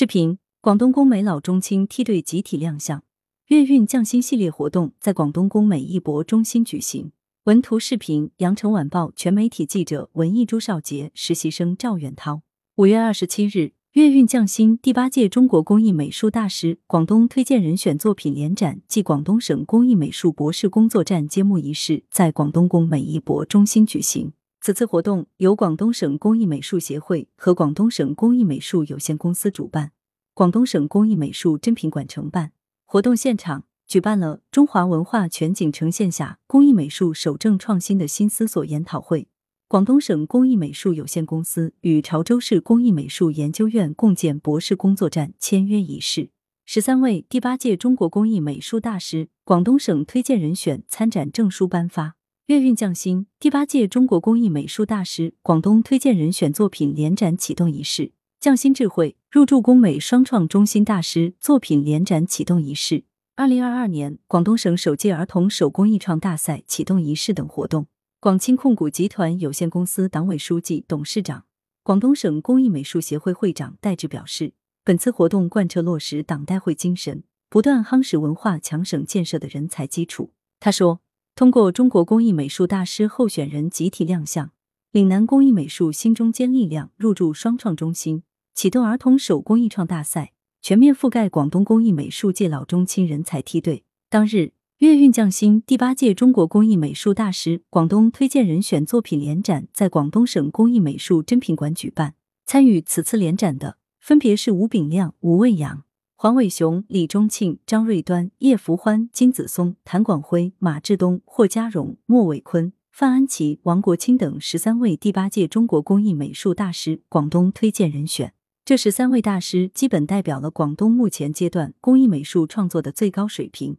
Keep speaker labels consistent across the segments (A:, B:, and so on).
A: 视频：广东工美老中青梯队集体亮相，粤韵匠心系列活动在广东工美艺博中心举行。文图视频：羊城晚报全媒体记者文艺朱少杰，实习生赵远涛。五月二十七日，粤韵匠心第八届中国工艺美术大师广东推荐人选作品联展暨广东省工艺美术博士工作站揭幕仪式在广东工美艺博中心举行。此次活动由广东省工艺美术协会和广东省工艺美术有限公司主办，广东省工艺美术珍品馆承办。活动现场举办了“中华文化全景呈现下工艺美术守正创新的新思索”研讨会，广东省工艺美术有限公司与潮州市工艺美术研究院共建博士工作站签约仪式，十三位第八届中国工艺美术大师广东省推荐人选参展证书颁发。粤韵匠心第八届中国工艺美术大师广东推荐人选作品联展启动仪式，匠心智慧入驻工美双创中心大师作品联展启动仪式，二零二二年广东省首届儿童手工艺创大赛启动仪式等活动。广清控股集团有限公司党委书记、董事长、广东省工艺美术协会会长戴志表示，本次活动贯彻落实党代会精神，不断夯实文化强省建设的人才基础。他说。通过中国工艺美术大师候选人集体亮相，岭南工艺美术新中坚力量入驻双创中心，启动儿童手工艺创大赛，全面覆盖广东工艺美术界老中青人才梯队。当日，粤韵匠心第八届中国工艺美术大师广东推荐人选作品联展在广东省工艺美术珍品馆举办。参与此次联展的分别是吴炳亮、吴卫阳。黄伟雄、李忠庆、张瑞端、叶福欢、金子松、谭广辉、马志东、霍家荣、莫伟坤、范安琪、王国清等十三位第八届中国工艺美术大师广东推荐人选。这十三位大师基本代表了广东目前阶段工艺美术创作的最高水平，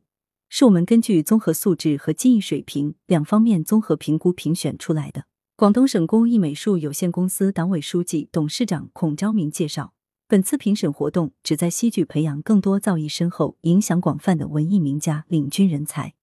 A: 是我们根据综合素质和技艺水平两方面综合评估评选出来的。广东省工艺美术有限公司党委书记、董事长孔昭明介绍。本次评审活动旨在吸聚培养更多造诣深厚、影响广泛的文艺名家、领军人才，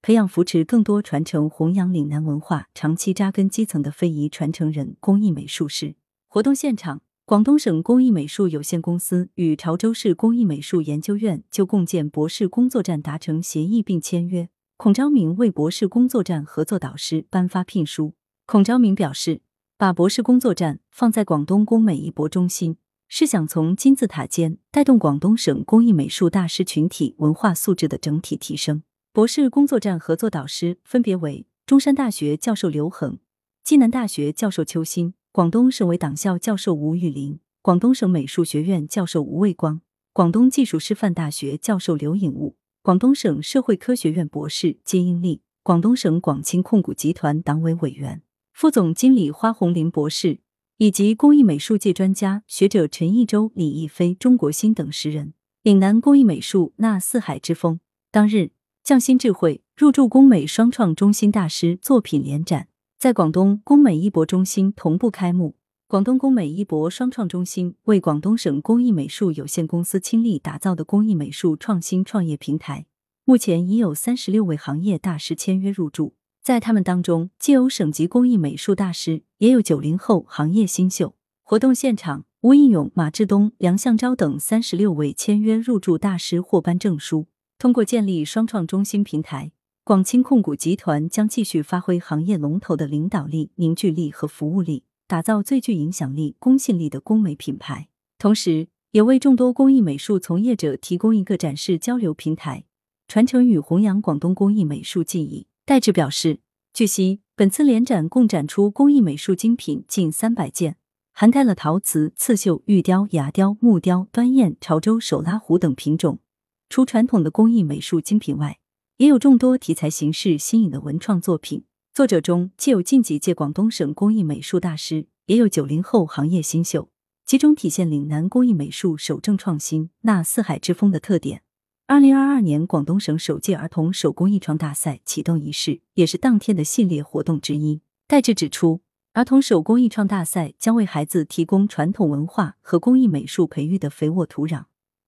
A: 培养扶持更多传承弘扬岭南文化、长期扎根基层的非遗传承人、工艺美术师。活动现场，广东省工艺美术有限公司与潮州市工艺美术研究院就共建博士工作站达成协议并签约。孔昭明为博士工作站合作导师颁发聘书。孔昭明表示，把博士工作站放在广东工美艺博中心。是想从金字塔尖带动广东省工艺美术大师群体文化素质的整体提升。博士工作站合作导师分别为中山大学教授刘恒、暨南大学教授邱鑫、广东省委党校教授吴玉林、广东省美术学院教授吴卫光、广东技术师范大学教授刘颖悟、广东省社会科学院博士金英利、广东省广清控股集团党委委员、副总经理花红林博士。以及工艺美术界专家学者陈义洲、李义飞、钟国新等十人。岭南工艺美术纳四海之风。当日，匠心智慧入驻工美双创中心大师作品联展，在广东工美艺博中心同步开幕。广东工美艺博双创中心为广东省工艺美术有限公司倾力打造的工艺美术创新创业平台，目前已有三十六位行业大师签约入驻。在他们当中，既有省级工艺美术大师，也有九零后行业新秀。活动现场，吴应勇、马志东、梁向昭等三十六位签约入驻大师获颁证书。通过建立双创中心平台，广清控股集团将继续发挥行业龙头的领导力、凝聚力和服务力，打造最具影响力、公信力的工美品牌。同时，也为众多工艺美术从业者提供一个展示交流平台，传承与弘扬广东工艺美术技艺。戴志表示，据悉，本次联展共展出工艺美术精品近三百件，涵盖了陶瓷、刺绣、玉雕、牙雕、木雕、端砚、潮州手拉壶等品种。除传统的工艺美术精品外，也有众多题材形式新颖的文创作品。作者中既有近几届广东省工艺美术大师，也有九零后行业新秀，集中体现岭南工艺美术守正创新、纳四海之风的特点。二零二二年广东省首届儿童手工艺创大赛启动仪式也是当天的系列活动之一。戴志指出，儿童手工艺创大赛将为孩子提供传统文化和工艺美术培育的肥沃土壤。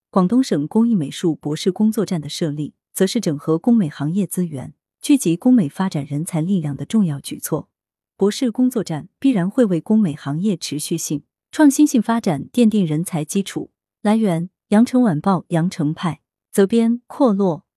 A: 广东省工艺美术博士工作站的设立，则是整合工美行业资源、聚集工美发展人才力量的重要举措。博士工作站必然会为工美行业持续性、创新性发展奠定人才基础。来源：羊城晚报羊城派，则边：阔落。